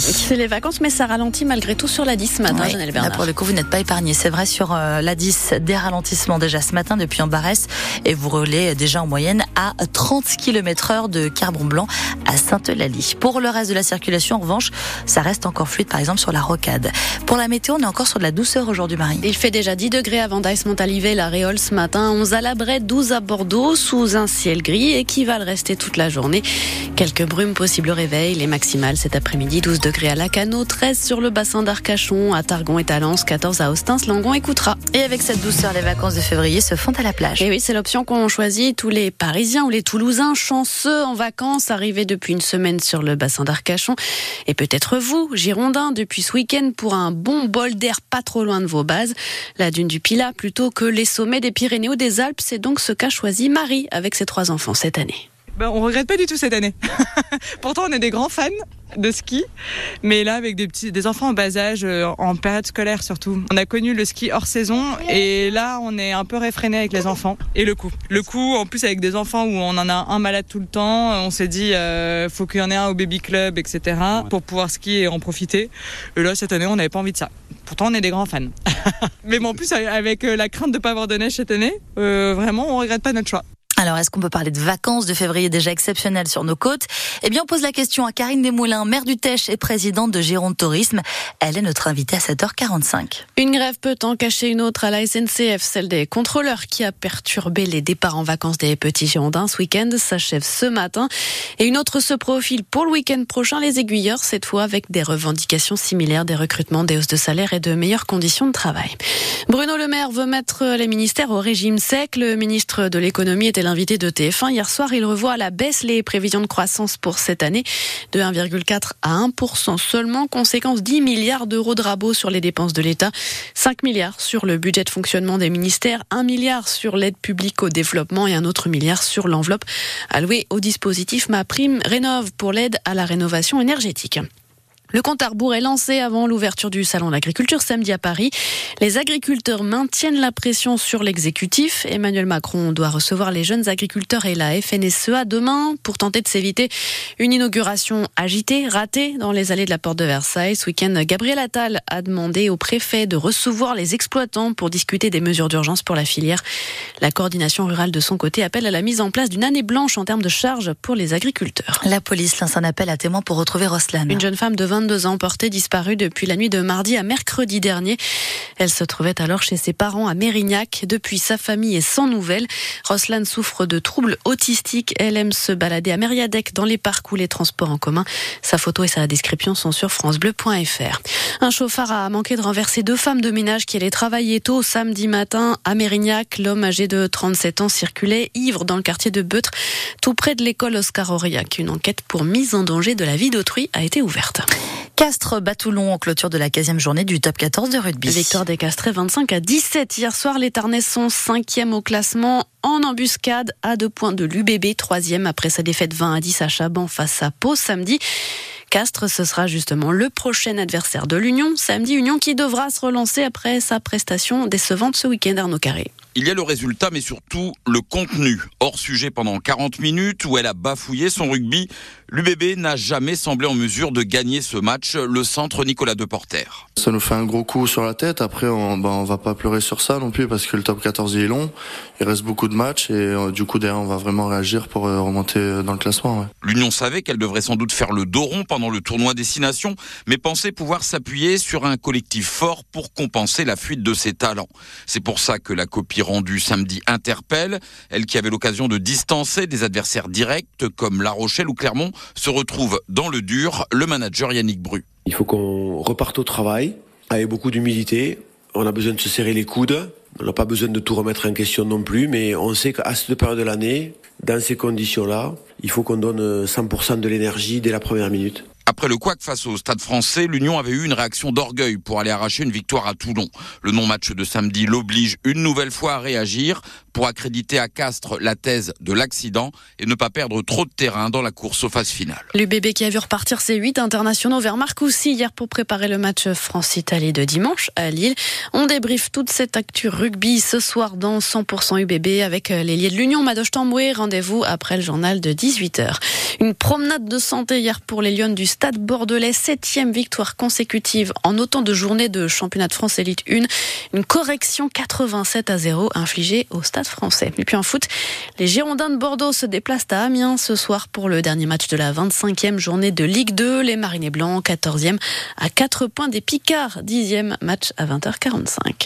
C'est les vacances, mais ça ralentit malgré tout sur la 10 ce matin, oui. Là, pour le coup, vous n'êtes pas épargné. C'est vrai sur euh, la 10, des ralentissements déjà ce matin depuis Ambarès et vous roulez déjà en moyenne à 30 km heure de Carbon Blanc à Sainte-Eulalie. Pour le reste de la circulation, en revanche, ça reste encore fluide, par exemple sur la Rocade. Pour la météo, on est encore sur de la douceur aujourd'hui, Marie. Il fait déjà 10 degrés à Vendaïs, Montalivet, la Réole ce matin, 11 à la Brette, 12 à Bordeaux, sous un ciel gris et qui va le rester toute la journée. Quelques brumes possibles au réveil, les maximales cet après-midi, 12 degrés à Lacano, 13 sur le bassin d'Arcachon, à Targon et Talence, 14 à Austin, Langon et Coutras. Et avec cette douceur, les vacances de février se font à la plage. Et oui, c'est l'option qu'ont choisi tous les Parisiens ou les Toulousains chanceux en vacances, arrivés depuis une semaine sur le bassin d'Arcachon. Et peut-être vous, Girondins, depuis ce week-end pour un bon bol d'air pas trop loin de vos bases. La dune du Pilat plutôt que les sommets des Pyrénées ou des Alpes, c'est donc ce qu'a choisi Marie avec ses trois enfants cette année. Ben, on regrette pas du tout cette année. Pourtant, on est des grands fans de ski, mais là, avec des petits, des enfants en bas âge, euh, en période scolaire surtout, on a connu le ski hors saison, et là, on est un peu réfréné avec les enfants et le coup. Le coup, en plus avec des enfants où on en a un malade tout le temps, on s'est dit, euh, faut qu'il y en ait un au baby club, etc., pour pouvoir skier et en profiter. Et là, cette année, on n'avait pas envie de ça. Pourtant, on est des grands fans. mais bon, en plus, avec euh, la crainte de pas avoir de neige cette année, euh, vraiment, on regrette pas notre choix. Alors, est-ce qu'on peut parler de vacances de février déjà exceptionnelles sur nos côtes? Eh bien, on pose la question à Karine Desmoulins, maire du Tèche et présidente de Gironde Tourisme. Elle est notre invitée à 7h45. Une grève peut en cacher une autre à la SNCF, celle des contrôleurs qui a perturbé les départs en vacances des petits Girondins ce week-end, s'achève ce matin. Et une autre se profile pour le week-end prochain, les aiguilleurs, cette fois avec des revendications similaires, des recrutements, des hausses de salaire et de meilleures conditions de travail. Bruno Le Maire veut mettre les ministères au régime sec. Le ministre de l'économie était l'invité de TF1. Hier soir, il revoit à la baisse les prévisions de croissance pour cette année de 1,4 à 1% seulement. Conséquence 10 milliards d'euros de rabot sur les dépenses de l'État, 5 milliards sur le budget de fonctionnement des ministères, 1 milliard sur l'aide publique au développement et un autre milliard sur l'enveloppe allouée au dispositif Ma Prime Rénove pour l'aide à la rénovation énergétique. Le compte à rebours est lancé avant l'ouverture du salon d'agriculture samedi à Paris. Les agriculteurs maintiennent la pression sur l'exécutif. Emmanuel Macron doit recevoir les jeunes agriculteurs et la FNSEA demain pour tenter de s'éviter une inauguration agitée, ratée dans les allées de la porte de Versailles. Ce week-end, Gabriel Attal a demandé au préfet de recevoir les exploitants pour discuter des mesures d'urgence pour la filière. La coordination rurale de son côté appelle à la mise en place d'une année blanche en termes de charges pour les agriculteurs. La police lance un appel à témoins pour retrouver Roslan. Une jeune femme de 22 ans portée disparue depuis la nuit de mardi à mercredi dernier. Elle se trouvait alors chez ses parents à Mérignac. Depuis, sa famille est sans nouvelles. Roslan souffre de troubles autistiques. Elle aime se balader à Mériadec dans les parcs ou les transports en commun. Sa photo et sa description sont sur francebleu.fr. Un chauffard a manqué de renverser deux femmes de ménage qui allaient travailler tôt samedi matin à Mérignac. L'homme âgé de 37 ans circulait ivre dans le quartier de Beutre, tout près de l'école Oscar Aurillac. Une enquête pour mise en danger de la vie d'autrui a été ouverte. Castres Batoulon en clôture de la 15e journée du top 14 de rugby. Victoire des Castrés 25 à 17 hier soir. Les Tarnais sont 5e au classement en embuscade à deux points de l'UBB, troisième après sa défaite 20 à 10 à Chaban face à Pau samedi. Castres, ce sera justement le prochain adversaire de l'Union. Samedi, Union qui devra se relancer après sa prestation décevante ce week-end, Arnaud Carré. Il y a le résultat, mais surtout le contenu. Hors sujet pendant 40 minutes où elle a bafouillé son rugby, l'UBB n'a jamais semblé en mesure de gagner ce match. Le centre Nicolas Deporter. Ça nous fait un gros coup sur la tête. Après, on, ben, on va pas pleurer sur ça non plus parce que le top 14 est long. Il reste beaucoup de matchs et euh, du coup derrière, on va vraiment réagir pour euh, remonter dans le classement. Ouais. L'Union savait qu'elle devrait sans doute faire le dos rond pendant le tournoi Destination, mais pensait pouvoir s'appuyer sur un collectif fort pour compenser la fuite de ses talents. C'est pour ça que la copie rendue samedi interpelle. Elle qui avait l'occasion de distancer des adversaires directs comme La Rochelle ou Clermont se retrouve dans le dur. Le manager Yannick Bru. Il faut qu'on reparte au travail avec beaucoup d'humilité. On a besoin de se serrer les coudes. On n'a pas besoin de tout remettre en question non plus, mais on sait qu'à cette période de l'année, dans ces conditions-là, il faut qu'on donne 100% de l'énergie dès la première minute. Après le couac face au Stade français, l'Union avait eu une réaction d'orgueil pour aller arracher une victoire à Toulon. Le non-match de samedi l'oblige une nouvelle fois à réagir pour accréditer à Castres la thèse de l'accident et ne pas perdre trop de terrain dans la course aux phases finales. L'UBB qui a vu repartir ses huit internationaux vers Marcoussis hier pour préparer le match France-Italie de dimanche à Lille. On débriefe toute cette actu rugby ce soir dans 100% UBB avec les liés de l'Union Madoche Tamboué. Rendez-vous après le journal de 18h. Une promenade de santé hier pour les Lions du Stade Bordelais, septième victoire consécutive en autant de journées de championnat de France Élite 1. Une correction 87 à 0 infligée au Stade français. Et puis en foot, les Girondins de Bordeaux se déplacent à Amiens ce soir pour le dernier match de la 25e journée de Ligue 2. Les Marinés Blancs, 14e à 4 points des Picards, 10e match à 20h45.